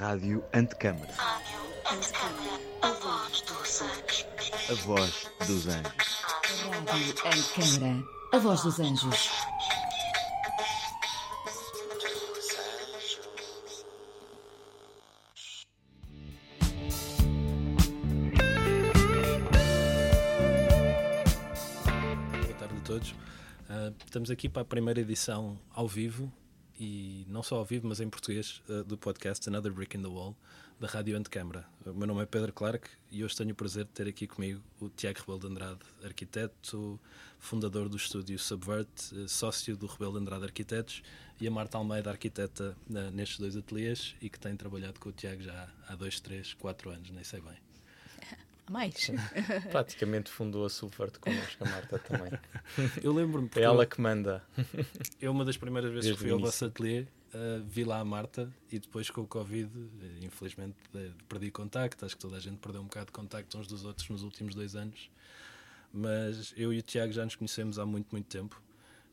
Rádio Antecâmara. Rádio Antecâmara, a voz dos anjos. A voz dos anjos. Rádio Antecâmara, a voz dos anjos. Boa tarde a todos. Ah, estamos aqui para a primeira edição ao vivo e não só ao vivo, mas em português ah, do podcast Another Brick in the Wall da Rádio Antecâmara. O meu nome é Pedro Clark e hoje tenho o prazer de ter aqui comigo o Tiago Rebelo de Andrade, arquiteto, fundador do estúdio Subvert, ah, sócio do Rebelo de Andrade Arquitetos e a Marta Almeida, arquiteta nestes dois ateliês e que tem trabalhado com o Tiago já há dois, três, quatro anos, nem sei bem. Mais. Praticamente fundou a Sulfart connosco, a Marta também. Eu lembro-me É ela que manda. Eu, uma das primeiras vezes Desde que fui ao vosso ateliê, uh, vi lá a Marta e depois com o Covid, eh, infelizmente, eh, perdi contacto. Acho que toda a gente perdeu um bocado de contacto uns dos outros nos últimos dois anos. Mas eu e o Tiago já nos conhecemos há muito, muito tempo.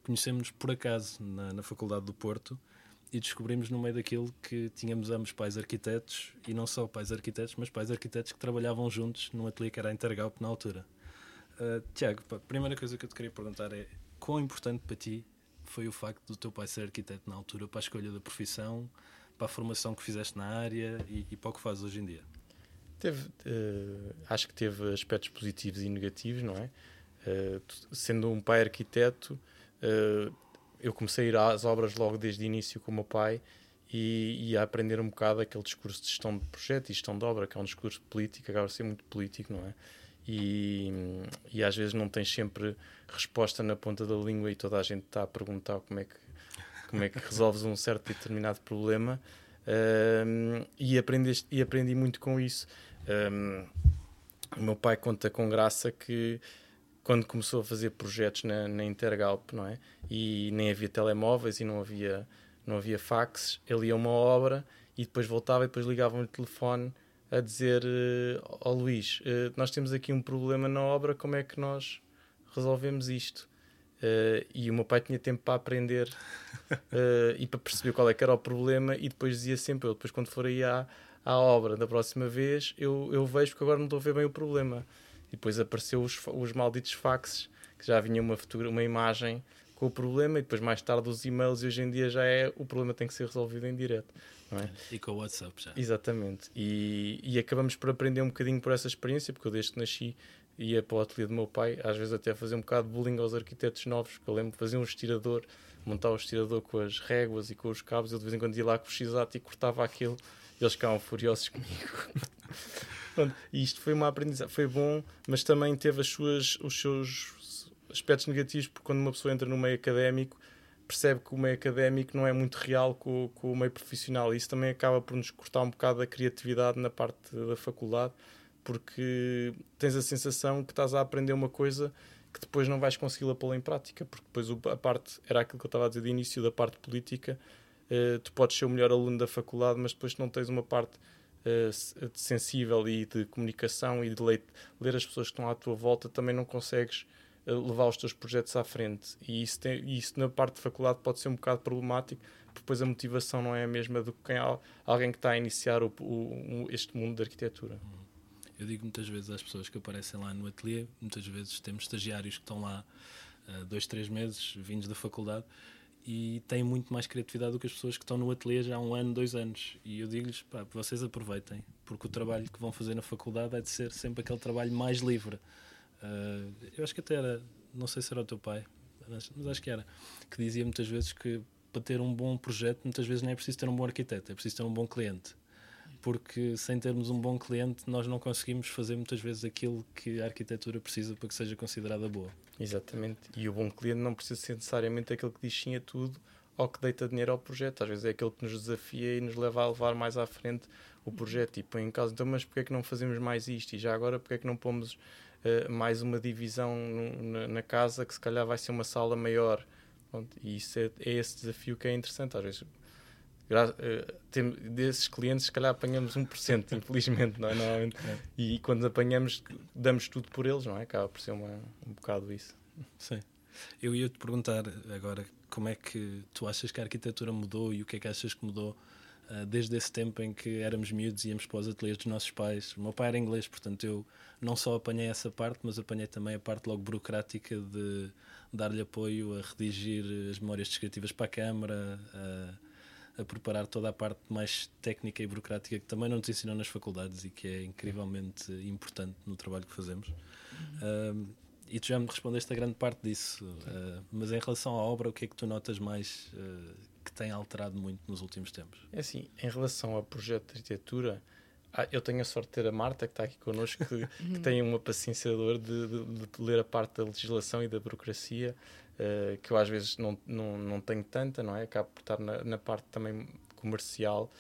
Conhecemos-nos por acaso na, na Faculdade do Porto e descobrimos no meio daquilo que tínhamos ambos pais arquitetos e não só pais arquitetos, mas pais arquitetos que trabalhavam juntos num ateliê que era a Intergalp na altura. Uh, Tiago, a primeira coisa que eu te queria perguntar é quão importante para ti foi o facto do teu pai ser arquiteto na altura para a escolha da profissão, para a formação que fizeste na área e, e para o que fazes hoje em dia? Teve, eh, acho que teve aspectos positivos e negativos, não é? Tu- sendo um pai arquiteto, eh, eu comecei a ir às obras logo desde o início com o meu pai e, e a aprender um bocado aquele discurso de gestão de projeto e gestão de obra, que é um discurso político, acaba por ser muito político, não é? E, e às vezes não tens sempre resposta na ponta da língua e toda a gente está a perguntar como é que, como é que resolves um certo determinado problema. Um, e, aprendeste, e aprendi muito com isso. Um, o meu pai conta com graça que quando começou a fazer projetos na, na Intergalp, não é? E nem havia telemóveis e não havia, não havia faxes, ele ia uma obra e depois voltava e depois ligava-me o telefone a dizer eh, ó Luís, eh, nós temos aqui um problema na obra, como é que nós resolvemos isto? Eh, e o meu pai tinha tempo para aprender eh, e para perceber qual é que era o problema e depois dizia sempre, eu depois quando for aí à, à obra da próxima vez, eu, eu vejo porque agora não estou a ver bem o problema. E depois apareceu os, os malditos faxes, que já vinha uma, fotogra- uma imagem com o problema e depois mais tarde os e-mails e hoje em dia já é o problema tem que ser resolvido em direto. É? E com o WhatsApp já. Exatamente. E, e acabamos por aprender um bocadinho por essa experiência, porque eu desde que nasci ia para o ateliê do meu pai, às vezes até fazer um bocado de bullying aos arquitetos novos, que eu lembro de fazer um estirador, montar o estirador com as réguas e com os cabos, eu de vez em quando ia lá com o x e cortava aquilo, e eles ficavam furiosos comigo. Pronto, e isto foi uma aprendizagem, foi bom, mas também teve as suas, os seus aspectos negativos, porque quando uma pessoa entra no meio académico, percebe que o meio académico não é muito real com, com o meio profissional. E isso também acaba por nos cortar um bocado a criatividade na parte da faculdade, porque tens a sensação que estás a aprender uma coisa que depois não vais consegui-la pô-la em prática, porque depois a parte, era aquilo que eu estava a dizer de início, da parte política, eh, tu podes ser o melhor aluno da faculdade, mas depois não tens uma parte de sensível e de comunicação e de ler as pessoas que estão à tua volta, também não consegues eh, levar os teus projetos à frente. E isso, tem, isso na parte de faculdade pode ser um bocado problemático, porque depois a motivação não é a mesma do que alguém que está a iniciar o, o- este mundo da arquitetura. Eu digo muitas vezes às pessoas que aparecem lá no ateliê, muitas vezes temos estagiários que estão lá há dois, três meses, vindos da faculdade, e têm muito mais criatividade do que as pessoas que estão no ateliê já há um ano, dois anos. E eu digo-lhes, pá, vocês aproveitem, porque o trabalho que vão fazer na faculdade é de ser sempre aquele trabalho mais livre. Ah, eu acho que até era, não sei se era o teu pai, mas, mas acho que era, que dizia muitas vezes que para ter um bom projeto, muitas vezes não é preciso ter um bom arquiteto, é preciso ter um bom cliente porque sem termos um bom cliente nós não conseguimos fazer muitas vezes aquilo que a arquitetura precisa para que seja considerada boa. Exatamente. E o bom cliente não precisa ser necessariamente aquele que diz sim a tudo ou que deita dinheiro ao projeto. Às vezes é aquele que nos desafia e nos leva a levar mais à frente o projeto e põe em causa, então, mas porquê é que não fazemos mais isto? E já agora, porquê é que não pomos eh, mais uma divisão na, na casa que se calhar vai ser uma sala maior? Pronto, e isso é, é esse desafio que é interessante. Às vezes, desses clientes, se calhar apanhamos 1%, infelizmente, não é? Normalmente. E quando apanhamos, damos tudo por eles, não é? Acaba por ser uma, um bocado isso. Sim. Eu ia te perguntar agora como é que tu achas que a arquitetura mudou e o que é que achas que mudou Uh, desde esse tempo em que éramos miúdos e íamos para os ateliês dos nossos pais. O meu pai era inglês, portanto eu não só apanhei essa parte, mas apanhei também a parte logo burocrática de dar-lhe apoio a redigir as memórias descritivas para a Câmara, a, a, preparar toda a parte mais técnica e burocrática que também não nos ensinam nas faculdades e que é incrivelmente importante no trabalho que fazemos. Uhum. Uh, e tu já me respondeste a grande parte disso, uh, mas em relação à obra, o que é que tu notas mais uh, que tem alterado muito nos últimos tempos? É assim, em relação ao projeto de arquitetura, ah, eu tenho a sorte de ter a Marta, que está aqui connosco, que, que tem uma paciência de, de, de, ler a parte da legislação e da burocracia, uh, que eu às vezes não, não, não tenho tanta, não é? Acabo por estar na, na parte também comercial.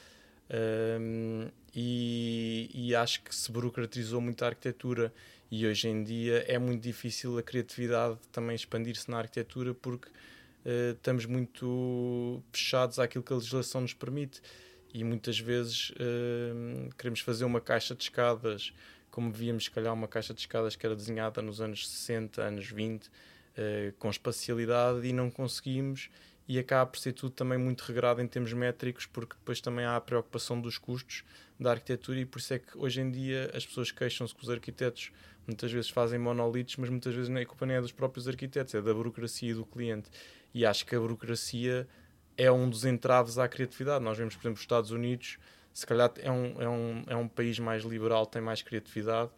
Uh, e, e, acho que se burocratizou muito a arquitetura e hoje em dia é muito difícil a criatividade também expandir-se na arquitetura porque uh, estamos muito fechados àquilo que a legislação nos permite e muitas vezes uh, queremos fazer uma caixa de escadas como víamos, se calhar, uma caixa de escadas que era desenhada nos anos 60, anos 20, eh, com espacialidade e não conseguimos e acaba por ser tudo também muito regrado em termos métricos, porque depois também há a preocupação dos custos da arquitetura e por isso é que hoje em dia as pessoas queixam-se que os arquitetos muitas vezes fazem monolitos, mas muitas vezes a culpa nem é dos próprios arquitetos, é da burocracia e do cliente. E acho que a burocracia é um dos entraves à criatividade. Nós vemos, por exemplo, os Estados Unidos, se calhar é um, é um, é um país mais liberal, tem mais criatividade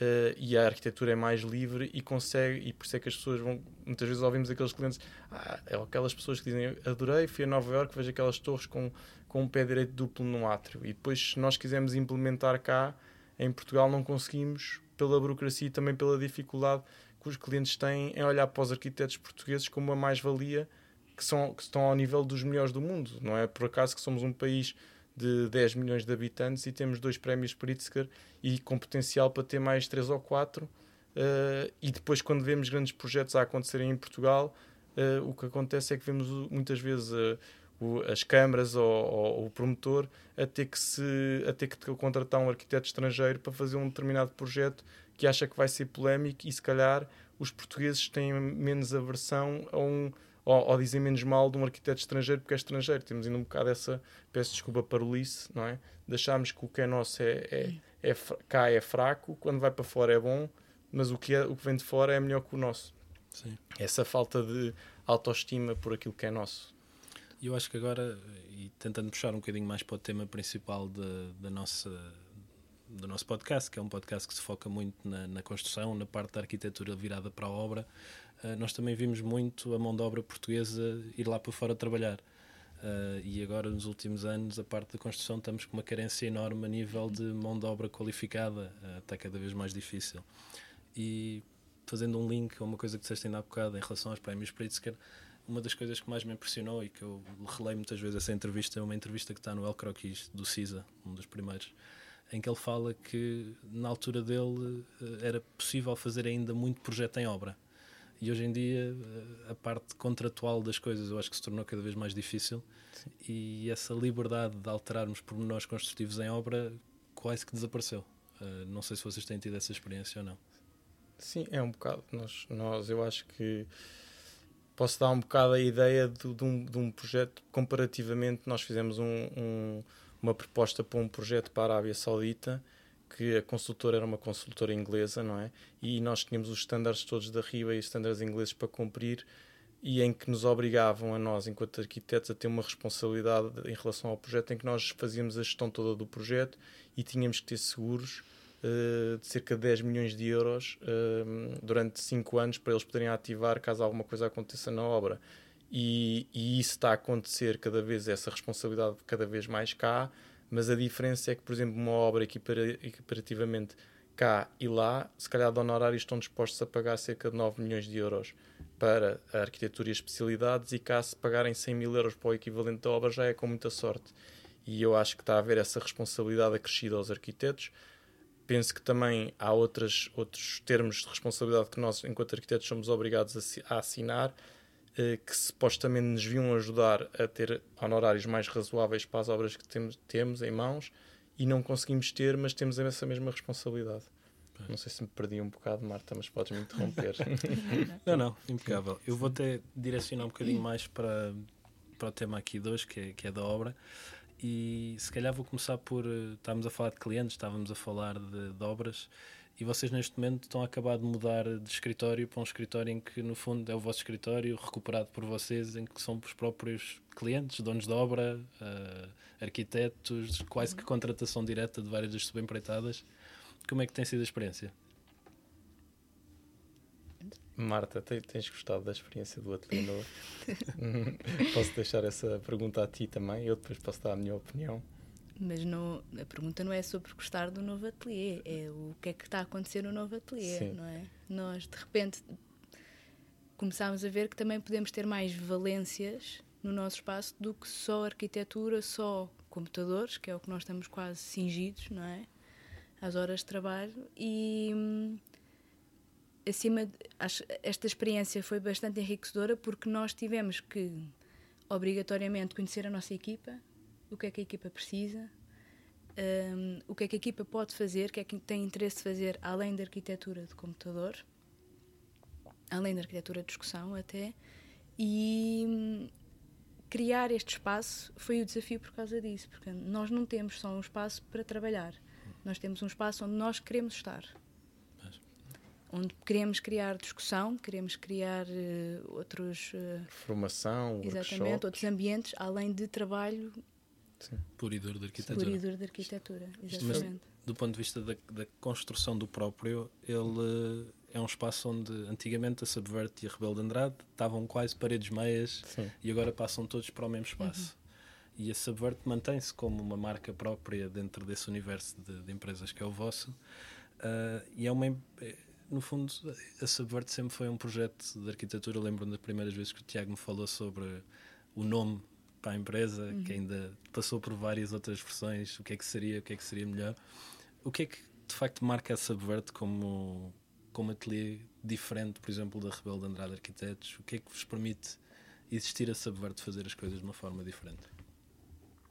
uh, e a arquitetura é mais livre e consegue, e por isso é que as pessoas vão, muitas vezes ouvimos aqueles clientes, ah, é aquelas pessoas que dizem, adorei, fui a Nova York, vejo aquelas torres com, com um pé direito duplo no átrio. E depois, se nós quisermos implementar cá, em Portugal, não conseguimos, pela burocracia e também pela dificuldade que os clientes têm em olhar para os arquitetos portugueses como uma mais-valia que, são, que estão ao nível dos melhores do mundo. Não é por acaso que somos um país de 10 milhões de habitantes e temos dois prémios Pritzker e com potencial para ter mais 3 ou 4. Uh, eh, e depois, quando vemos grandes projetos a acontecerem em Portugal, uh, o que acontece é que vemos muitas vezes uh, o, as câmaras ou, ou, o promotor a ter, que se, a ter que contratar um arquiteto estrangeiro para fazer um determinado projeto que acha que vai ser polémico e se calhar os portugueses têm menos aversão a um ou, ou dizem menos mal de um arquiteto estrangeiro porque é estrangeiro. Temos ainda um bocado essa, peço desculpa Ulice, não é? Deixámos que o que é nosso é, é, é, cá é fraco, quando vai para fora é bom, mas o que, é, o que vem de fora é melhor que o nosso. Sim. Essa falta de autoestima por aquilo que é nosso. E eu acho que agora, e tentando puxar um bocadinho mais para o tema principal de, da nossa do nosso podcast, que é um podcast que se foca muito na, na construção, na parte da arquitetura virada para a obra, uh, nós também vimos muito a mão de obra portuguesa ir lá para fora trabalhar. Uh, e agora, nos últimos anos, a parte da construção estamos com uma carência enorme a nível de mão de obra qualificada, uh, está cada vez mais difícil. E fazendo um link a uma coisa que disseste ainda há bocado em relação aos prémios Pritzker, uma das coisas que mais me impressionou e que eu relei muitas vezes essa entrevista é uma entrevista que está no El Croquis, do CISA, um dos primeiros, em que ele fala que na altura dele eh, era possível fazer ainda muito projeto em obra. E hoje em dia eh, a parte contratual das coisas eu acho que se tornou cada vez mais difícil Sim. e essa liberdade de alterarmos pormenores construtivos em obra quase que desapareceu. Uh, não sei se vocês têm tido essa experiência ou não. Sim, é um bocado. Nós, nós eu acho que posso dar um bocado a ideia de, de, um, de um projeto comparativamente. Nós fizemos um, um uma proposta para um projeto para a Arábia Saudita, que a consultora era uma consultora inglesa, não é? E nós tínhamos os estándares todos da RIBA e os estándares ingleses para cumprir e em que nos obrigavam a nós, enquanto arquitetos, a ter uma responsabilidade em relação ao projeto, em que nós fazíamos a gestão toda do projeto e tínhamos que ter seguros uh, de cerca de 10 milhões de euros uh, durante 5 anos para eles poderem ativar caso alguma coisa aconteça na obra. E, e, isso está a acontecer cada vez, essa responsabilidade cada vez mais cá, mas a diferença é que, por exemplo, uma obra equiparativamente cá e lá, se calhar de honorários estão dispostos a pagar cerca de 9 milhões de euros para a arquitetura e especialidades e cá se pagarem 100 mil euros para o equivalente da obra já é com muita sorte. E eu acho que está a haver essa responsabilidade acrescida aos arquitetos. Penso que também há outras, outros termos de responsabilidade que nós, enquanto arquitetos, somos obrigados a assinar, eh, que supostamente nos viam ajudar a ter honorários mais razoáveis para as obras que temos, temos em mãos e não conseguimos ter, mas temos essa mesma responsabilidade. Não sei se me perdi um bocado, Marta, mas podes me interromper. não, não, impecável. Eu vou até direcionar um bocadinho mais para, para o tema aqui de hoje, que é, que é da obra. E se calhar vou começar por. eh, Estávamos a falar de clientes, estávamos a falar de, de obras, e vocês neste momento estão a acabar de mudar de escritório para um escritório em que, no fundo, é o vosso escritório, recuperado por vocês, em que são os próprios clientes, donos de obra, eh, arquitetos, quase que contratação direta de várias das subempreitadas. Como é que tem sido a experiência? Marta, te- tens gostado da experiência do ateliê novo? Posso deixar essa pergunta a ti também, eu depois posso dar a minha opinião. Mas não, a pergunta não é sobre gostar do novo ateliê, é o que é que está a acontecer no novo ateliê, Sim. não é? Nós, de repente, começámos a ver que também podemos ter mais valências no nosso espaço do que só arquitetura, só computadores, que é o que nós estamos quase cingidos, não é? Às horas de trabalho e hum, acima de- acho, esta experiência foi bastante enriquecedora porque nós tivemos que obrigatoriamente conhecer a nossa equipa, o que é que a equipa precisa, hum, o que é que a equipa pode fazer, o que é que tem interesse de fazer além da arquitetura de computador, além da arquitetura de discussão até, e hum, criar este espaço foi o desafio por causa disso, porque nós não temos só um espaço para trabalhar, nós temos um espaço onde nós queremos estar. Mas- Onde queremos criar discussão, queremos criar eh, outros, eh, Formação, exatamente, workshops. outros ambientes, além de trabalho Puro e duro de puro arquitetura. e duro de arquitetura. Mas- Exatamente. do ponto de vista da, da construção do próprio, ele eh, é um espaço onde antigamente a Subvert e a Rebelo de Andrade estavam quase paredes meias Sim. e agora passam todos para o mesmo espaço. E a Subvert mantém-se como uma marca própria dentro desse universo de, de empresas que é o vosso. Ah, e é uma. é, No fundo, a Subvert sempre foi um projeto de arquitetura. Lembro-me das primeiras vezes que o Tiago me falou sobre o nome para a empresa, que ainda passou por várias outras versões, o que é que seria, o que é que seria melhor. O que é que de facto marca a Subvert como, como ateliê diferente, por exemplo, da Rebelo de Andrade Arquitetos? O que é que vos permite existir a Subvert fazer as coisas de uma forma diferente?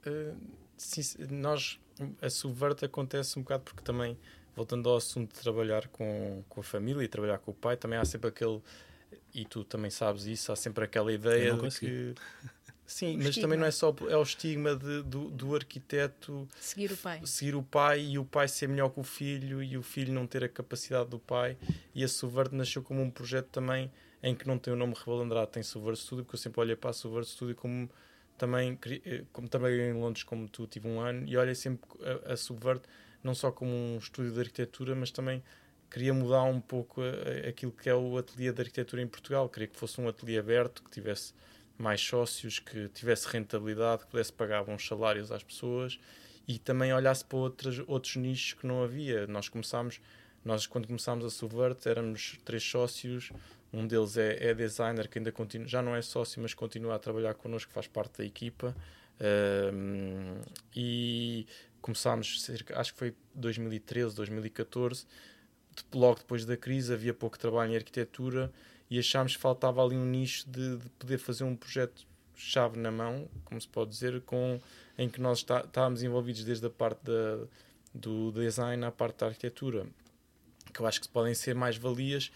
Uh, sim, nós, a subverte acontece um bocado porque também, voltando ao assunto de trabalhar com, com a família e trabalhar com o pai, também há sempre aquele, e tu também sabes isso, há sempre aquela ideia de que. Sim, mas estigma. também não é só é o estigma de- do, do arquiteto Seguir o pai. seguir o pai e o pai ser melhor que o filho e o filho não ter a capacidade do pai. E a Subverde nasceu como um projeto também em que não tem o nome Rebelo Andrade, tem Subverde Studio, porque eu sempre olhei para a Subverde Studio como também, eh, como trabalhei em Londres como tu, tive um ano, e olhei sempre a, a não só como um estúdio de arquitetura, mas também queria mudar um pouco a- a- aquilo que é o ateliê de arquitetura em Portugal. Queria que fosse um ateliê aberto, que tivesse mais sócios, que tivesse rentabilidade, que pudesse pagar bons salários às pessoas e também olhasse para outras, outros nichos que não havia. Nós começámos, nós quando começámos a Subvert éramos três sócios, um deles é, é designer que ainda continua, já não é sócio, mas continua a trabalhar connosco, faz parte da equipa. E começámos, cerca, acho que foi 2013, 2014, de- logo depois da crise, havia pouco trabalho em arquitetura e achámos que faltava ali um nicho de, de poder fazer um projeto chave na mão, como se pode dizer, com, em que nós está- estávamos envolvidos desde a parte da, do design à parte da arquitetura, que eu acho que podem ser mais valias.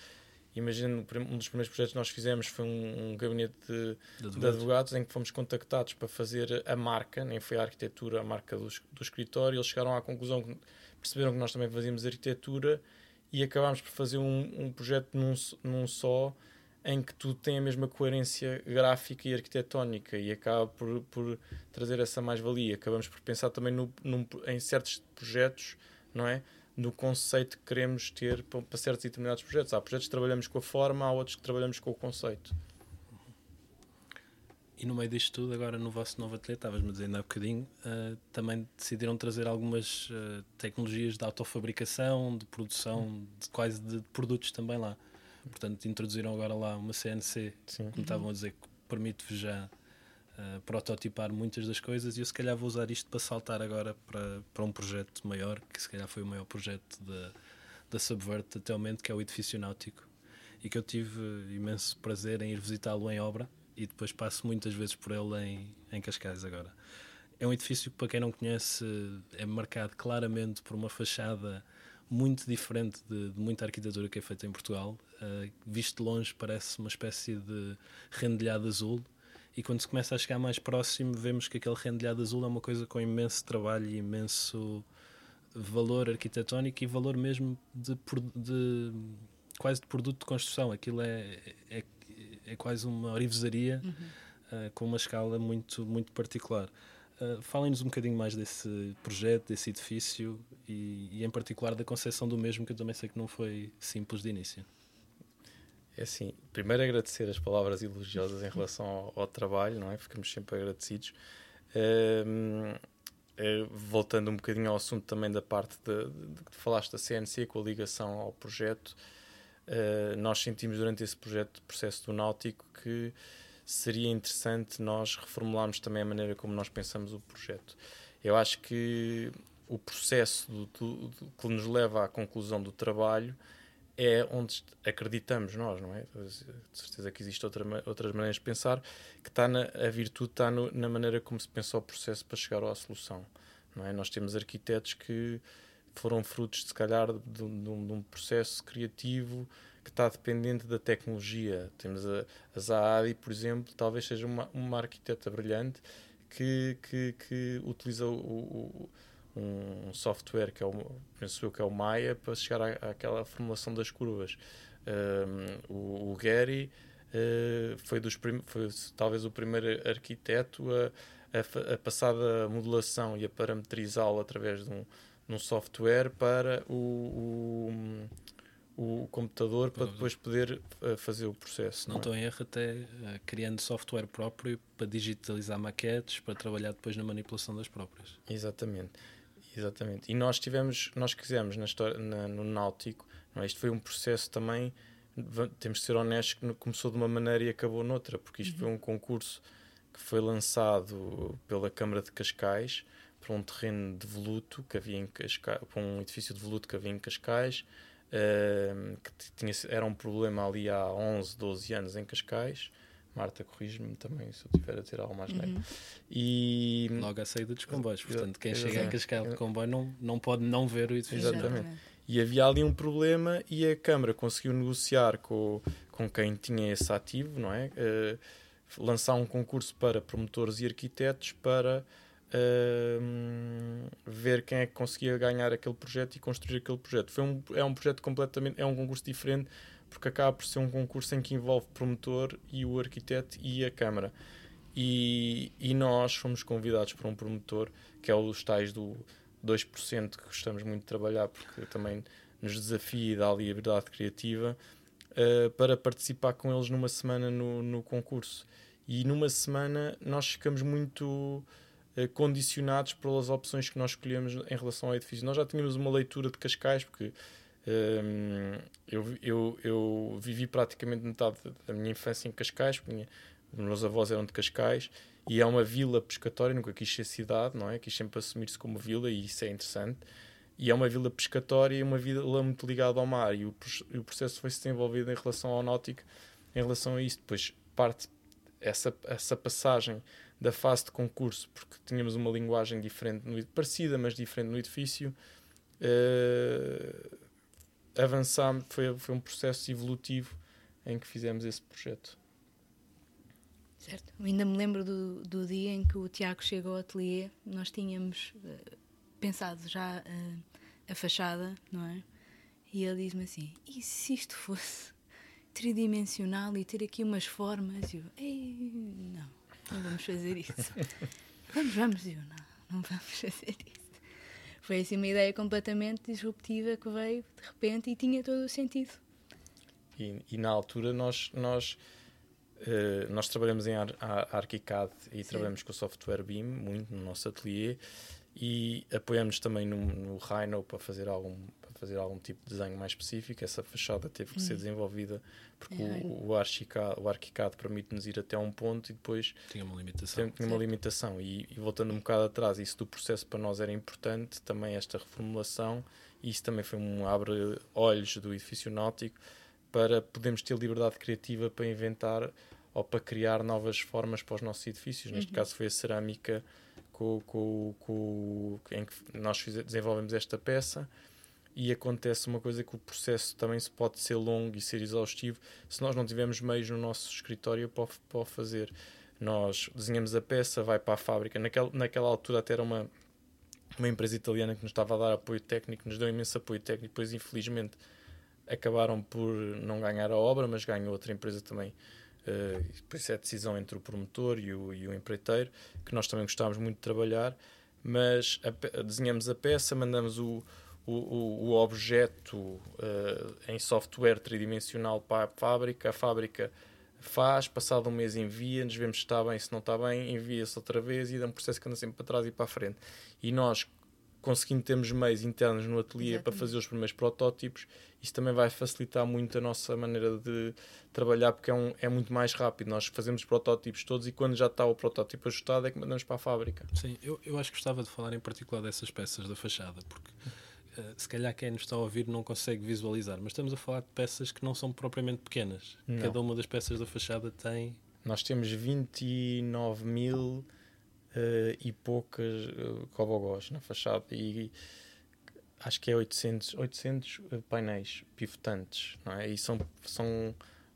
Imagino, um dos primeiros projetos que nós fizemos foi um, um gabinete de, De de advogados em que fomos contactados para fazer a marca, nem foi a arquitetura, a marca do, do escritório. Eles chegaram à conclusão que perceberam que nós também fazíamos arquitetura e acabámos por fazer um, um projeto num, num só em que tudo tem a mesma coerência gráfica e arquitetónica e acaba por, por trazer essa mais-valia. Acabamos por pensar também no, num- em certos projetos, não é? No conceito que queremos ter para, para certos determinados projetos. Há projetos que trabalhamos com a forma, há outros que trabalhamos com o conceito. E no meio disto tudo, agora no vosso novo ateliê, estavas-me dizendo há bocadinho, ah, também decidiram trazer algumas ah, tecnologias de autofabricação, de produção, de quase de produtos também lá. Portanto, introduziram agora lá uma CNC, Sim. como estavam a dizer, que permite-vos já ah, prototipar muitas das coisas. E eu, se calhar, vou usar isto para saltar agora para, para um projeto maior, que se calhar foi o maior projeto da, da Subvert até o momento, que é o Edifício Náutico. E que eu tive imenso prazer em ir visitá-lo em obra e depois passo muitas vezes por ele em, em Cascais agora. É um edifício que, para quem não conhece, é marcado claramente por uma fachada muito diferente de, de muita arquitetura que é feita em Portugal. Uh, visto de longe, parece uma espécie de rendilhado azul e quando se começa a chegar mais próximo, vemos que aquele rendilhado azul é uma coisa com imenso trabalho e imenso valor arquitetónico e valor mesmo de, de- quase de produto de construção. Aquilo é, é, é quase uma orivesaria ah, com uma escala muito, muito particular. Ah, Falem-nos um bocadinho mais desse projeto, desse edifício e, e, em particular, da concepção do mesmo, que eu também sei que não foi simples de início. É assim, primeiro agradecer as palavras elogiosas em relação ao, ao trabalho, não é? Ficamos sempre agradecidos. Ehm, eh, voltando um bocadinho ao assunto também da parte de, de, de que falaste da CNC com a ligação ao projeto, eh, nós sentimos durante esse projeto, processo do Náutico, que seria interessante nós reformularmos também a maneira como nós pensamos o projeto. Eu acho que o processo do- do- do- que nos leva à conclusão do trabalho é onde acreditamos nós, não é? De certeza que existem outra, outras maneiras de pensar, que está na, a virtude está no- na maneira como se pensa o processo para chegar à solução, não é? Nós temos arquitetos que foram frutos, se calhar, de, de um, de um processo criativo que está dependente da tecnologia. Temos a, a Zaadi, por exemplo, talvez seja uma, uma arquiteta brilhante que, que, que utiliza o, o- um software que é o, penso eu que é o Maya para chegar à, àquela formulação das curvas. Um, o, o Gary uh, foi, dos foi talvez o primeiro arquiteto a, a, a passar da modulação e a parametrizá-lo através de um, de um software para o, o, o computador para depois poder uh, fazer o processo. Não não é? estou em erro, até eh, criando software próprio para digitalizar maquetes, para trabalhar depois na manipulação das próprias. Exatamente, exatamente. E nós tivemos, nós quisemos na história, na- no Náutico, não é? isto foi um processo também, temos de ser honestos, que começou de uma maneira e acabou noutra, porque isto foi um concurso que foi lançado pela Câmara de Cascais para um terreno de voluto que havia em Cascais, para um edifício de voluto que havia em Cascais, ehm, que tinha, era um problema ali há 11, 12 anos em Cascais. Marta, corrige-me também se eu estiver a ter algo mais negro. E Logo à saída dos comboios. Portanto, quem chega a exatamente. Cascais de comboio não, não pode não ver o edifício. Exatamente. E havia ali um problema e a Câmara conseguiu negociar com, com quem tinha esse ativo, não é? Eh, lançar um concurso para promotores e arquitetos para eh, ver quem é que conseguia ganhar aquele projeto e construir aquele projeto. Foi um, é um projeto completamente, é um concurso diferente porque acaba por ser um concurso em que envolve o promotor e o arquiteto e a Câmara. E, e nós fomos convidados por um promotor que é os tais do 2% que gostamos muito de trabalhar porque também nos desafia e dá liberdade criativa eh, para participar com eles numa semana no, no concurso. E numa semana nós ficamos muito condicionados pelas opções que nós escolhemos em relação ao edifício. Nós já tínhamos uma leitura de Cascais, porque eh, eu, eu, eu vivi praticamente metade da minha infância em Cascais, porque os meus avós eram de Cascais, e é uma vila pescatória, nunca quis ser cidade, não é? Quis sempre assumir-se como vila, e isso é interessante. E é uma vila pescatória e uma vila muito ligada ao mar, e o, e o processo foi se desenvolvido em relação ao náutico, em relação a isso. Depois parte essa, essa passagem da fase de concurso, porque tínhamos uma linguagem diferente, no, parecida, mas diferente no edifício, eh, avançámos, foi, foi um processo evolutivo em que fizemos esse projeto. Certo. Eu ainda me lembro do, do dia em que o Tiago chegou ao ateliê. Nós tínhamos eh, pensado já eh, a fachada, não é? E ele diz-me assim: e se isto fosse tridimensional e ter aqui umas formas? E eu, Ei, não, não vamos fazer isso. vamos, vamos. Eu, não, não vamos fazer isso. Foi assim uma ideia completamente disruptiva que veio de repente e tinha todo o sentido. E, e na altura nós, nós, eh, nós trabalhamos em Ar, Ar- ArchiCAD e trabalhamos com o software BIM muito no nosso ateliê e apoiamos também no, no Rhino para fazer algum fazer algum tipo de desenho mais específico. Essa fachada teve que ser desenvolvida porque Rhino. o, o, o ArchiCAD permite-nos ir até um ponto e depois Tinha uma limitação. tem, tinha uma limitação e, e voltando um bocado atrás, isso do processo para nós era importante, também esta reformulação, e isso também foi um abre-olhos do edifício náutico para podermos ter liberdade criativa para inventar ou para criar novas formas para os nossos edifícios. Neste caso foi a cerâmica com, com, com, em que nós desenvolvemos esta peça e acontece uma coisa que o processo também se pode ser longo e ser exaustivo se nós não tivermos meios no nosso escritório para, para fazer. Nós desenhamos a peça, vai para a fábrica. Naquela, naquela altura até era uma, uma empresa italiana que nos estava a dar apoio técnico, nos deu imenso apoio técnico, depois infelizmente acabaram por não ganhar a obra, mas ganhou outra empresa também. Uh, por isso é a decisão entre o promotor e o, e o empreiteiro, que nós também gostávamos muito de trabalhar, mas a, desenhamos a peça, mandamos o, o, o objeto uh, em software tridimensional para a fábrica, a fábrica faz, passado um mês envia-nos, vemos se está bem, se não está bem, envia-se outra vez e é um processo que anda sempre para trás e para a frente. E nós, conseguindo termos meios internos no ateliê Exatamente. para fazer os primeiros protótipos, isso também vai facilitar muito a nossa maneira de trabalhar, porque é, um, é muito mais rápido. Nós fazemos protótipos todos e quando já está o protótipo ajustado é que mandamos para a fábrica. Sim, eu, eu acho que gostava de falar em particular dessas peças da fachada, porque se calhar quem nos está a ouvir não consegue visualizar, mas estamos a falar de peças que não são propriamente pequenas. Não. Cada uma das peças da fachada tem. Nós temos 29 mil uh, e poucas uh, cobogós na fachada e acho que é 800, 800 eh, painéis pivotantes, não é? E são, são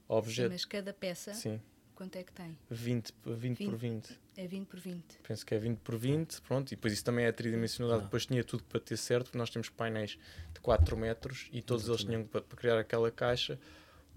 objetos. Mas cada peça, Sim. Quanto é que tem? 20, 20, 20 por 20. É 20 por 20. Penso que é 20 por 20, pronto. E depois isso também é tridimensionalidade. Ah. Depois tinha tudo para ter certo, porque nós temos painéis de 4 metros e todos eles tinham para, para criar aquela caixa.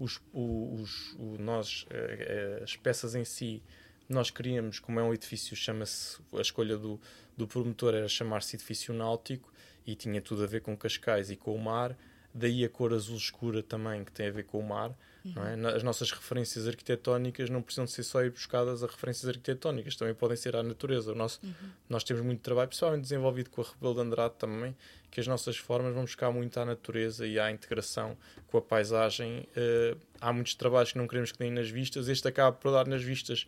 Os, os, os, nós, eh, as peças em si nós queríamos, como é um edifício, chama-se, a escolha do, do promotor era chamar-se edifício náutico e tinha tudo a ver com Cascais e com o mar, daí a cor azul escura também, que tem a ver com o mar. Uhum. É? As nossas referências arquitetónicas não precisam de ser só ir buscadas a referências arquitetónicas, também podem ser à natureza. O nosso, uhum. Nós temos muito trabalho, pessoalmente desenvolvido com a Rebelo de Andrade também, que as nossas formas vão buscar muito à natureza e à integração com a paisagem. Uh, há muitos trabalhos que não queremos que deem nas vistas, este acaba por dar nas vistas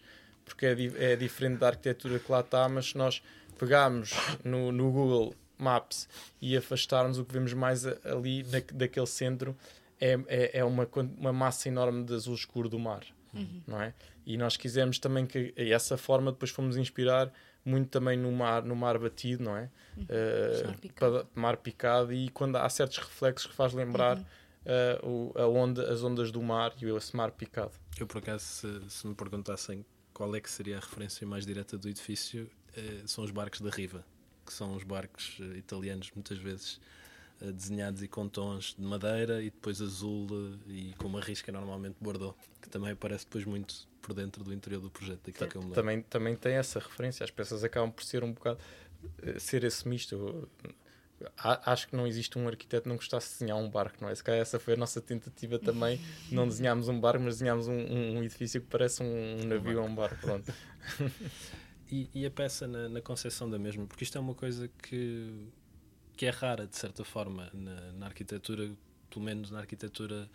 porque é, é diferente da arquitetura que lá está, mas se nós pegarmos no, no Google Maps e afastarmos, o que vemos mais ali da, daquele centro é, é, é, uma, uma massa enorme de azul escuro do mar. Uhum. Não é? E nós quisemos também que essa forma depois fomos inspirar muito também no mar, no mar batido, não é? Uhum. Uh, picado. mar picado e quando há certos reflexos que faz lembrar uhum. uh, o, a onda, as ondas do mar e esse mar picado. Eu por acaso se, se me perguntassem qual é que seria a referência mais direta do edifício, uh, são os barcos da Riva, que são os barcos uh, italianos, muitas vezes uh, desenhados e com tons de madeira e depois azul e com uma risca normalmente Bordeaux, que também aparece depois muito por dentro do interior do projeto. Que me também, também tem essa referência, as peças acabam por ser um bocado ser esse misto acho que não existe um arquiteto que não gostasse de desenhar um barco, não é? Se calhar essa foi a nossa tentativa também. não desenhámos um barco, mas desenhámos um, um, edifício que parece um, navio ou um barco, pronto. e, e, a peça na, na concepção da mesma, porque isto é uma coisa que, que é rara, de certa forma, na, na arquitetura, pelo menos na arquitetura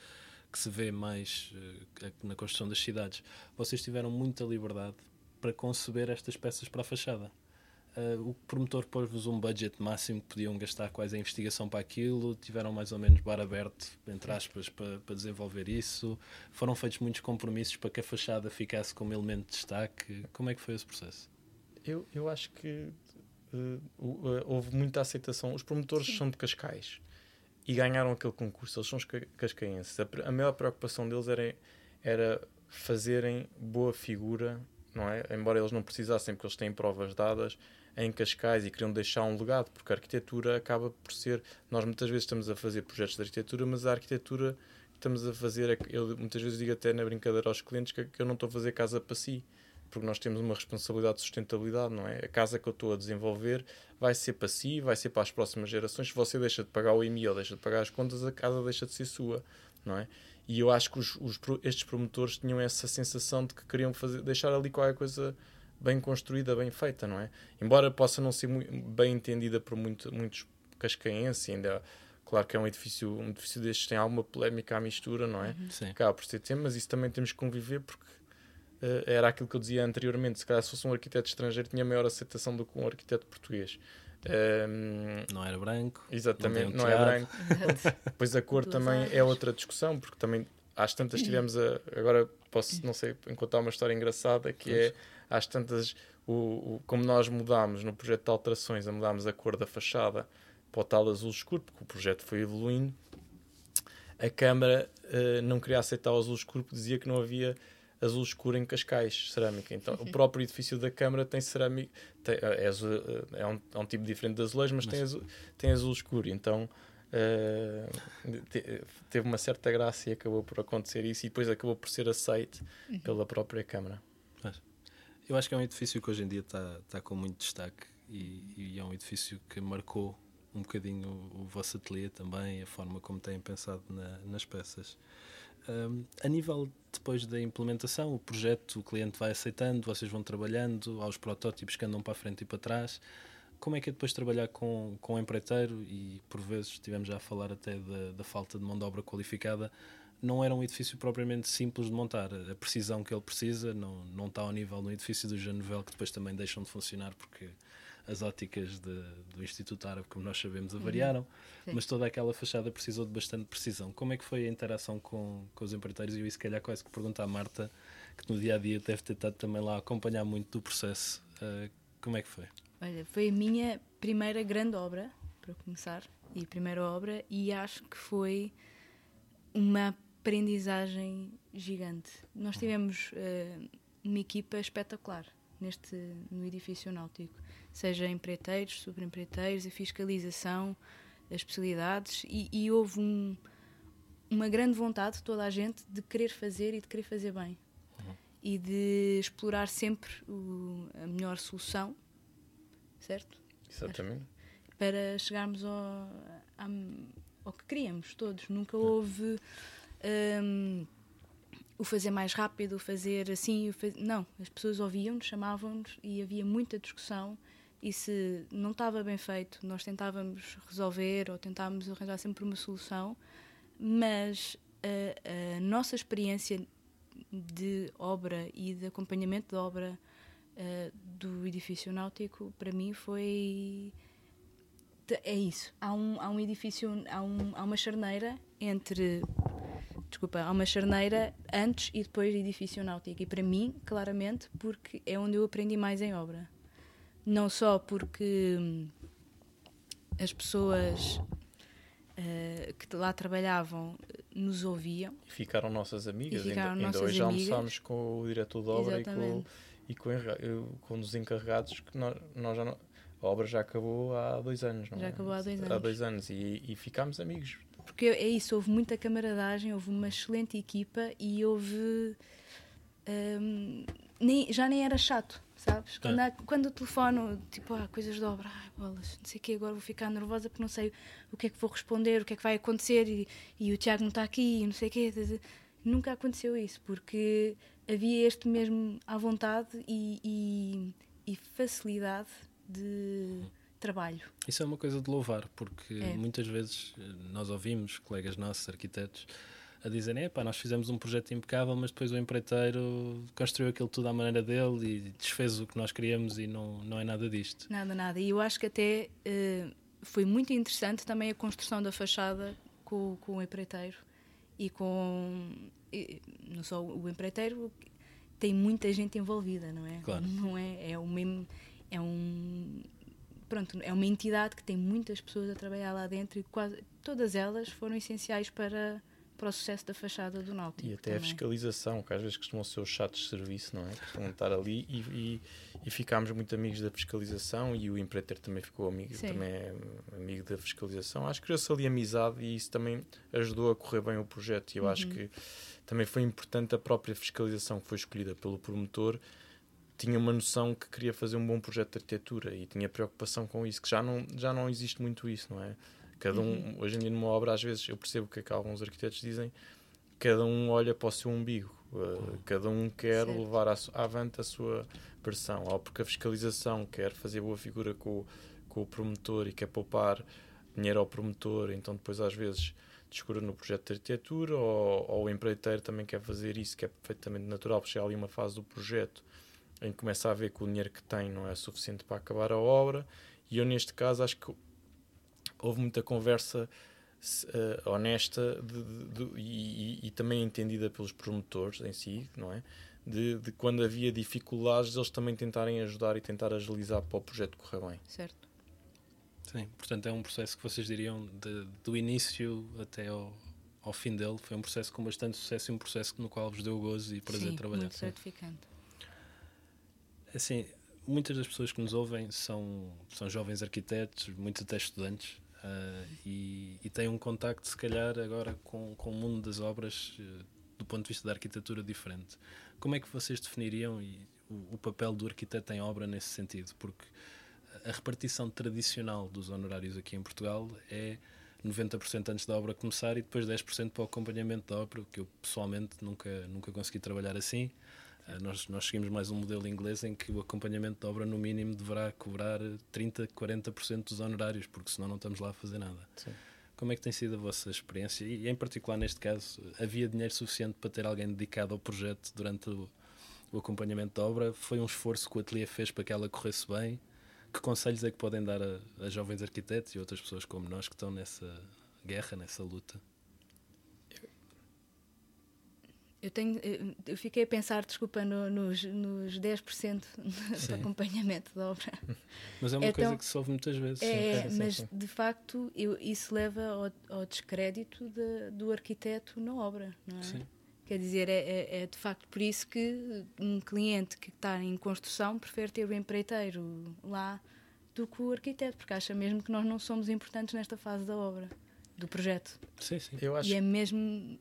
que se vê mais uh, na construção das cidades. Vocês tiveram muita liberdade para conceber estas peças para a fachada. Uh, o promotor pôs-vos um budget máximo que podiam gastar quase a investigação para aquilo, tiveram mais ou menos bar aberto, entre aspas, para, para desenvolver isso. Foram feitos muitos compromissos para que a fachada ficasse como elemento de destaque. Como é que foi esse processo? Eu, eu acho que houve muita aceitação. Os promotores Sim. são de Cascais e ganharam aquele concurso, eles são os cascaenses. A, a maior preocupação deles era, era fazerem boa figura, não é? Embora eles não precisassem, porque eles têm provas dadas em Cascais e queriam deixar um legado, porque a arquitetura acaba por ser. Nós muitas vezes estamos a fazer projetos de arquitetura, mas a arquitetura que estamos a fazer, é eu muitas vezes digo até na brincadeira aos clientes que, que eu não estou a fazer casa para si, porque nós temos uma responsabilidade de sustentabilidade, não é? A casa que eu estou a desenvolver vai ser para si, vai ser para as próximas gerações. Se você deixa de pagar o IMI ou deixa de pagar as contas, a casa deixa de ser sua, não é? E eu acho que os, os, estes promotores tinham essa sensação de que queriam fazer, deixar ali qualquer coisa bem construída, bem feita, não é? Embora possa não ser muito, bem entendida por muito, muitos cascaenses, ainda claro que é um edifício, um edifício destes tem alguma polémica à mistura, não é? Uhum. Sim. Acaba por ser tema, mas isso também temos que conviver porque era aquilo que eu dizia anteriormente, se calhar se fosse um arquiteto estrangeiro tinha maior aceitação do que um arquiteto português. Um, ehm, não era branco. Exatamente, não, não é branco. pois a cor também é outra discussão, porque também às tantas tivemos a. Agora posso, não sei, contar uma história engraçada que é às tantas, o, o, como nós mudámos no projeto de alterações, a mudámos a cor da fachada para o tal azul escuro, porque o projeto foi evoluindo, a Câmara uh, não queria aceitar o azul escuro porque dizia que não havia azul escuro em Cascais, cerâmica. Então, o próprio edifício da Câmara tem cerâmica, tem- é, azul- é um, é um tipo diferente de azulejo, mas, tem, azul, tem azul escuro. Então, eh, te- teve uma certa graça e acabou por acontecer isso, e depois acabou por ser aceite pela própria Câmara. Eu acho que é um edifício que hoje em dia está está com muito destaque e, e é um edifício que marcou um bocadinho o, o vosso ateliê também, a forma como têm pensado na- nas peças. Hum, a nível depois da implementação, o projeto, o cliente vai aceitando, vocês vão trabalhando, aos protótipos que andam para a frente e para trás. Como é que é depois trabalhar com, com o empreiteiro e por vezes estivemos já a falar até da, da falta de mão de obra qualificada, não era um edifício propriamente simples de montar. A precisão que ele precisa não, não está ao nível do edifício do Janevel, que depois também deixam de funcionar porque as óticas de- do Instituto Árabe, como nós sabemos, avariaram. Sim. Mas toda aquela fachada precisou de bastante precisão. Como é que foi a interação com, com os empreiteiros? E eu, se calhar, quase que pergunto à Marta, que no dia a dia deve ter estado também lá a acompanhar muito do processo. Ah, como é que foi? Olha, foi a minha primeira grande obra, para começar, e primeira obra, e acho que foi uma aprendizagem gigante. Nós tivemos eh, uma equipa espetacular neste no edifício náutico, seja empreiteiros, subempreiteiros, a fiscalização, as especialidades, e, e houve um- uma grande vontade de toda a gente de querer fazer e de querer fazer bem. E de explorar sempre o- a melhor solução, certo? Exatamente. para chegarmos ao, ao que queríamos todos. Nunca houve hum, o fazer mais rápido, o fazer assim. O faz... Não, as pessoas ouviam-nos, chamavam-nos e havia muita discussão. E se não estava bem feito, nós tentávamos resolver ou tentávamos arranjar sempre uma solução, mas a, a nossa experiência de obra e de acompanhamento de obra eh, do edifício náutico, para mim, foi é isso. Há um, há um edifício, há, um, há uma charneira entre. Desculpa, há uma charneira antes e depois do edifício náutico. E para mim, claramente, porque é onde eu aprendi mais em obra. Não só porque hum, as pessoas eh, que lá trabalhavam eh, nos ouviam, E ficaram nossas amigas. E ficaram ainda, ainda nossas hoje amigas. almoçámos com o diretor de obra e com, Exatamente. e com, eu- com um dos encarregados que nós, nós já não, a obra já acabou há dois anos, não Já é? acabou há dois Há anos. dois anos e, e ficámos amigos. porque é isso, houve muita camaradagem, houve uma excelente equipa e houve. hum, nem- já nem era chato, sabes? Quando, há- quando eu telefono, tipo, ah, coisas de obra, ai, bolas, não sei o que, agora vou ficar nervosa porque não sei o que é que vou responder, o que é que vai acontecer e, e o Tiago não está aqui e não sei o quê. Nunca aconteceu isso, porque havia este mesmo à vontade e, e- e facilidade de trabalho. Isso é uma coisa de louvar, porque É. muitas vezes eh, nós ouvimos colegas nossos, arquitetos, a dizerem: Epá, nós fizemos um projeto impecável, mas depois o empreiteiro construiu aquilo tudo à maneira dele e desfez o que nós queríamos e não, não é nada disto. Nada, nada. E eu acho que até eh, foi muito interessante também a construção da fachada com, com o empreiteiro e com. e não só o empreiteiro, tem muita gente envolvida, não é? Claro. Não é? É, uma, é um. Pronto, é uma entidade que tem muitas pessoas a trabalhar lá dentro e quase todas elas foram essenciais para, para o sucesso da fachada do Náutico. E até a também. fiscalização, que às vezes costumam ser os chatos de serviço, não é? Que vão estar ali e, e, e ficámos muito amigos da fiscalização e o empreiteiro também ficou amigo, Sim. também é amigo da fiscalização. Acho que criou-se ali amizade e isso também ajudou a correr bem o projeto. E eu acho que também foi importante a própria fiscalização que foi escolhida pelo promotor tinha uma noção que queria fazer um bom projeto de arquitetura e tinha preocupação com isso, que já não, já não existe muito isso, não é? Cada um, hoje em dia numa obra, às vezes, eu percebo que é que alguns arquitetos dizem, cada um olha para o seu umbigo, uh, cada um quer Certo. levar à, avante a sua versão, ou porque a fiscalização quer fazer boa figura com, o- com o promotor e quer poupar dinheiro ao promotor, então depois às vezes descura no projeto de arquitetura, ou, ou o empreiteiro também quer fazer isso, que é perfeitamente natural, porque chega ali uma fase do projeto em que começa a ver que o dinheiro que tem não é suficiente para acabar a obra, e eu neste caso acho que houve muita conversa eh, honesta de- de- de- e, e- também entendida pelos promotores em si, não é? De, de quando havia dificuldades, eles também tentarem ajudar e tentar agilizar para o projeto correr bem. Certo. Sim, portanto é um processo que vocês diriam de- do início até ao, ao fim dele foi um processo com bastante sucesso e um processo no qual vos deu gozo e prazer Sim, trabalhar. muito certificante. Assim, muitas das pessoas que nos ouvem são, são jovens arquitetos, muitos até estudantes, ah, e, e têm um contacto, se calhar, agora com, com o mundo das obras eh, do ponto de vista da arquitetura diferente. Como é que vocês definiriam e, o, o papel do arquiteto em obra nesse sentido? Porque a repartição tradicional dos honorários aqui em Portugal é 90% antes da obra começar e depois 10% para o acompanhamento da obra, que eu pessoalmente nunca, nunca consegui trabalhar assim. Uh, nós, nós seguimos mais um modelo inglês em que o acompanhamento da obra, no mínimo, deverá cobrar 30%, 40% dos honorários, porque senão não estamos lá a fazer nada. Sim. Como é que tem sido a vossa experiência? E, em particular, neste caso, havia dinheiro suficiente para ter alguém dedicado ao projeto durante o, o acompanhamento da obra? Foi um esforço que o ateliê fez para que ela corresse bem? Que conselhos é que podem dar a, a jovens arquitetos e outras pessoas como nós que estão nessa guerra, nessa luta? Eu, tenho, eu- eu fiquei a pensar, desculpa, no, nos, nos 10% de Sim. acompanhamento da obra. Mas é uma É coisa tão- que se ouve muitas vezes. É, sim, mas sim. de facto eu- isso leva ao, ao descrédito de- do arquiteto na obra, não é? Sim. Quer dizer, é, é- é de facto por isso que um cliente que está em construção prefere ter o empreiteiro lá do que o arquiteto, porque acha mesmo que nós não somos importantes nesta fase da obra, do projeto. Sim, sim. Eu acho E é mesmo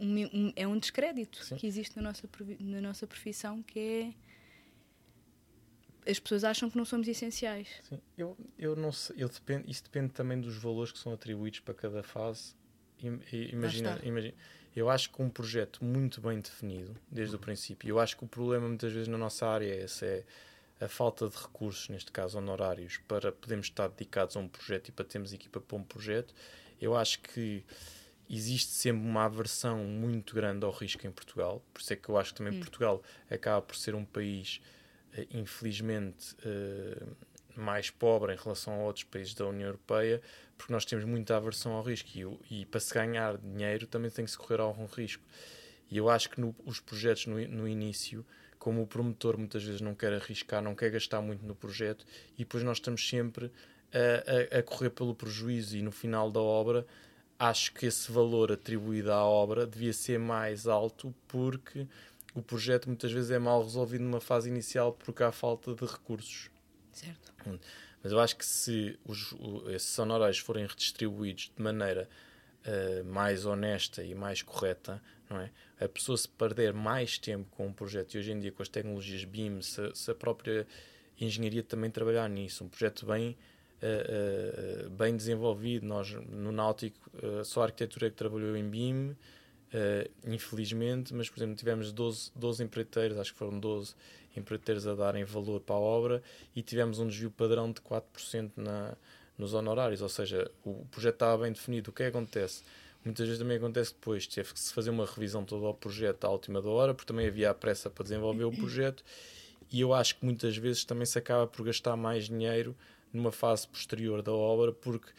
um, um- é um descrédito Sim. que existe na nossa, na nossa profissão, que é as pessoas acham que não somos essenciais. Sim, eu, eu não sei, eu depende, isso depende também dos valores que são atribuídos para cada fase. Imagina, imagina, eu acho que um projeto muito bem definido desde o princípio, eu acho que o problema muitas vezes na nossa área é esse, é a falta de recursos, neste caso honorários, para podermos estar dedicados a um projeto e para termos equipa para um projeto. Eu acho que existe sempre uma aversão muito grande ao risco em Portugal, por isso é que eu acho que também Portugal acaba por ser um país, eh, infelizmente, eh, mais pobre em relação a outros países da União Europeia, porque nós temos muita aversão ao risco e, e para se ganhar dinheiro também tem que se correr a algum risco. E eu acho que no- os projetos no, no início, como o promotor muitas vezes não quer arriscar, não quer gastar muito no projeto, e depois nós estamos sempre a, a- a correr pelo prejuízo, e no final da obra acho que esse valor atribuído à obra devia ser mais alto, porque o projeto muitas vezes é mal resolvido numa fase inicial porque há falta de recursos. Certo. Mas eu acho que se os, o- esses honorários forem redistribuídos de maneira eh, mais honesta e mais correta, não é? A pessoa se perder mais tempo com um projeto, e hoje em dia com as tecnologias BIM, se, se a própria engenharia também trabalhar nisso, um projeto bem, eh, bem desenvolvido, nós no Náutico eh, só a arquitetura é que trabalhou em BIM, infelizmente, mas por exemplo tivemos 12, 12 empreiteiros, acho que foram 12 empreiteiros a darem valor para a obra e tivemos um desvio padrão de 4% na, nos honorários, ou seja, o projeto estava bem definido. O que é que acontece? Muitas vezes também acontece depois, teve que se fazer uma revisão todo ao projeto à última da hora, porque também havia a pressa para desenvolver o projeto, e eu acho que muitas vezes também se acaba por gastar mais dinheiro numa fase posterior da obra, porque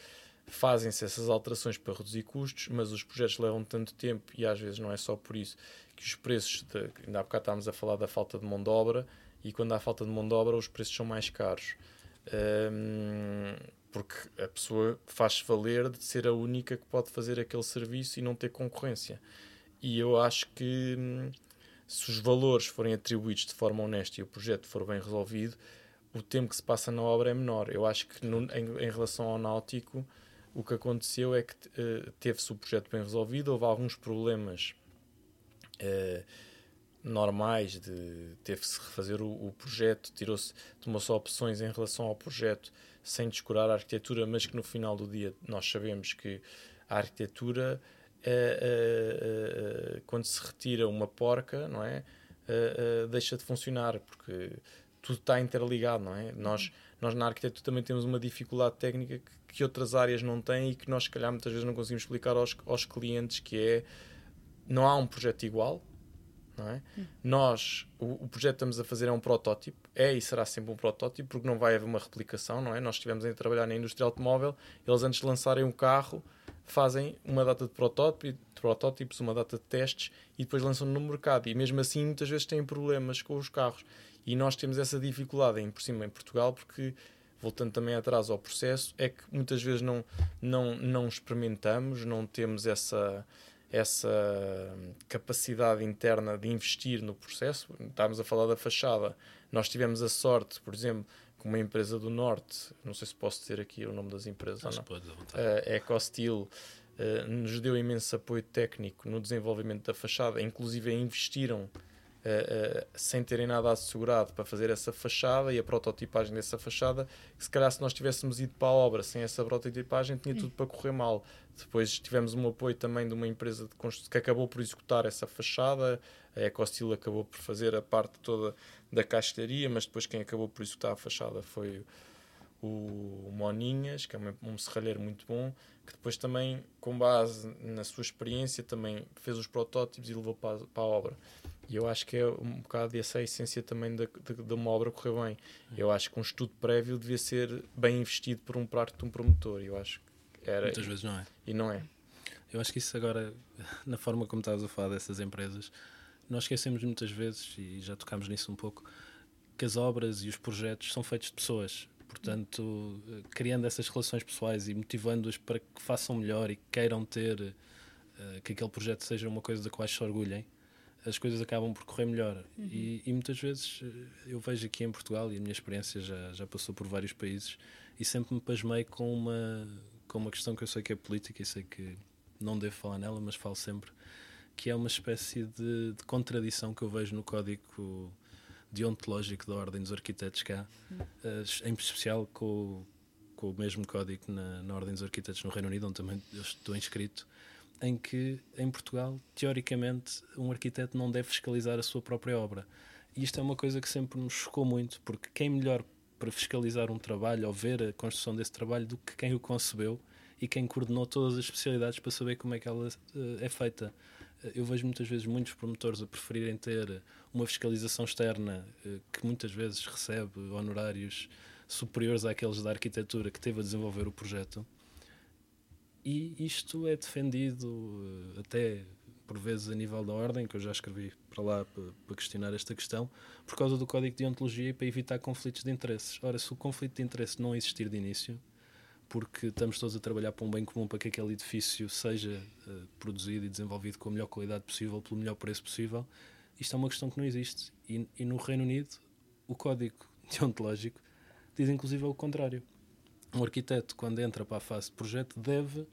fazem-se essas alterações para reduzir custos, mas os projetos levam tanto tempo e às vezes não é só por isso que os preços, de, ainda há bocado estávamos a falar da falta de mão de obra, e quando há falta de mão de obra os preços são mais caros. Hum, porque a pessoa faz valer de ser a única que pode fazer aquele serviço e não ter concorrência. E eu acho que hum, se os valores forem atribuídos de forma honesta e o projeto for bem resolvido, o tempo que se passa na obra é menor. Eu acho que no- em, em relação ao náutico, o que aconteceu é que eh, teve-se o projeto bem resolvido, houve alguns problemas eh, normais de teve-se refazer o, o projeto, tirou-se, tomou-se opções em relação ao projeto sem descurar a arquitetura, mas que no final do dia nós sabemos que a arquitetura eh, quando se retira uma porca, não é? Deixa de funcionar porque tudo está interligado, não é? Nós, nós na arquitetura também temos uma dificuldade técnica que, que outras áreas não têm e que nós, se calhar, muitas vezes não conseguimos explicar aos, aos clientes, que é não há um projeto igual, não é? Nós, o, o projeto que estamos a fazer é um protótipo, é e será sempre um protótipo, porque não vai haver uma replicação, não é? Nós estivemos a trabalhar na indústria automóvel, eles antes de lançarem o carro fazem uma data de protótipo, protótipos, uma data de testes e depois lançam no mercado. E mesmo assim, muitas vezes têm problemas com os carros. E nós temos essa dificuldade, em, por cima, em Portugal, porque voltando também atrás ao processo, é que muitas vezes não, não, não experimentamos, não temos essa, essa capacidade interna de investir no processo. Estávamos a falar da fachada. Nós tivemos a sorte, por exemplo, com uma empresa do Norte, não sei se posso dizer aqui o nome das empresas Acho não, podes à vontade. a EcoSteel eh, nos deu imenso apoio técnico no desenvolvimento da fachada, inclusive investiram eh, sem terem nada assegurado para fazer essa fachada e a prototipagem dessa fachada. que Se calhar, se nós tivéssemos ido para a obra sem essa prototipagem, tinha tudo para correr mal. Depois tivemos um apoio também de uma empresa de construção que acabou por executar essa fachada. A EcoSteel acabou por fazer a parte toda da castelharia, mas depois quem acabou por executar a fachada foi o Moninhas, que é um, serralheiro muito bom, que depois também, com base na sua experiência, também fez os protótipos e levou para, a- para a obra. E eu acho que é um bocado essa a essência também da- de, de uma obra correr bem. Eu acho que um estudo prévio devia ser bem investido por um parte de um promotor. Eu acho que era. Muitas vezes não é. E não é. Eu acho que isso agora, na forma como estavas a falar dessas empresas, nós esquecemos muitas vezes, e já tocámos nisso um pouco, que as obras e os projetos são feitos de pessoas. Portanto, criando essas relações pessoais e motivando-as para que façam melhor e que queiram ter eh, que aquele projeto seja uma coisa da qual se orgulhem, as coisas acabam por correr melhor. E, e muitas vezes eh, eu vejo aqui em Portugal, e a minha experiência já, já passou por vários países, e sempre me pasmei com uma, com uma questão que eu sei que é política e sei que não devo falar nela, mas falo sempre, que é uma espécie de, de contradição que eu vejo no código deontológico da Ordem dos Arquitetos cá, eh, em especial com, com o mesmo código na, na Ordem dos Arquitetos no Reino Unido, onde também eu estou inscrito, em que em Portugal, teoricamente, um arquiteto não deve fiscalizar a sua própria obra. E isto é uma coisa que sempre nos chocou muito, porque quem melhor para fiscalizar um trabalho ou ver a construção desse trabalho do que quem o concebeu e quem coordenou todas as especialidades para saber como é que ela eh, é feita. Eu vejo muitas vezes muitos promotores a preferirem ter uma fiscalização externa eh, que muitas vezes recebe honorários superiores àqueles da arquitetura que teve a desenvolver o projeto. E isto é defendido eh, até por vezes a nível da ordem, que eu já escrevi para lá para questionar esta questão, por causa do código de ontologia e para evitar conflitos de interesses. Ora, se o conflito de interesse não existir de início, porque estamos todos a trabalhar para um bem comum para que aquele edifício seja eh, produzido e desenvolvido com a melhor qualidade possível, pelo melhor preço possível, isto é uma questão que não existe. E, e no Reino Unido, o código deontológico diz inclusive o contrário. Um arquiteto, quando entra para a fase de projeto, deve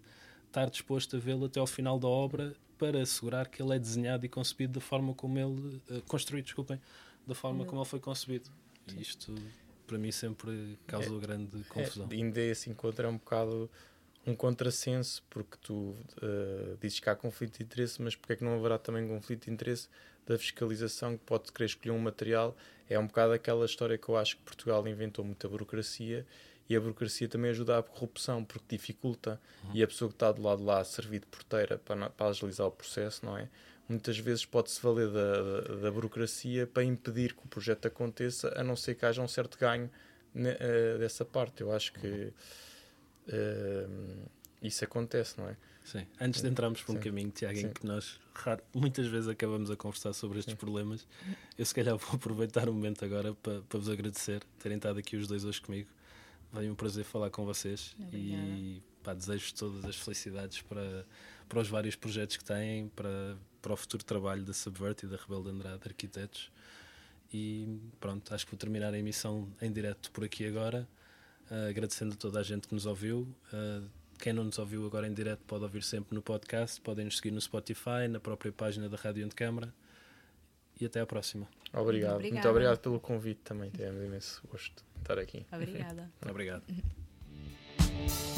estar disposto a vê-lo até ao final da obra para assegurar que ele é desenhado e concebido da forma como ele. eh, construído, desculpem, da forma como ele foi concebido. E isto, para mim, sempre causou grande confusão. É, ainda esse encontro é um bocado um contrassenso, porque tu eh, dizes que há conflito de interesse, mas porque é que não haverá também conflito de interesse da fiscalização que pode querer escolher um material? É um bocado aquela história que eu acho que Portugal inventou muita burocracia e a burocracia também ajuda à corrupção, porque dificulta. E a pessoa que está do lado de lá a servir de porteira para, para agilizar o processo, não é? Muitas vezes pode-se valer da, da, da burocracia para impedir que o projeto aconteça, a não ser que haja um certo ganho ne- eh, dessa parte. Eu acho que eh, isso acontece, não é? Sim. Antes de entrarmos por um Sim. caminho, Tiago, em Sim. que nós raro- muitas vezes acabamos a conversar sobre estes problemas, eu se calhar vou aproveitar o momento agora para, para vos agradecer terem estado aqui os dois hoje comigo. Foi um prazer falar com vocês e pá, desejo todas as felicidades para, para os vários projetos que têm, para, para o futuro trabalho da Subvert e da Rebelo de Andrade Arquitetos. E pronto, acho que vou terminar a emissão em direto por aqui agora, ah, agradecendo a toda a gente que nos ouviu. Ah, quem não nos ouviu agora em direto pode ouvir sempre no podcast, podem nos seguir no Spotify, na própria página da Rádio Antecâmara. E até à próxima. Obrigado. Muito Obrigada. obrigado pelo convite também. Tivemos imenso gosto de estar aqui. Obrigada. Obrigado.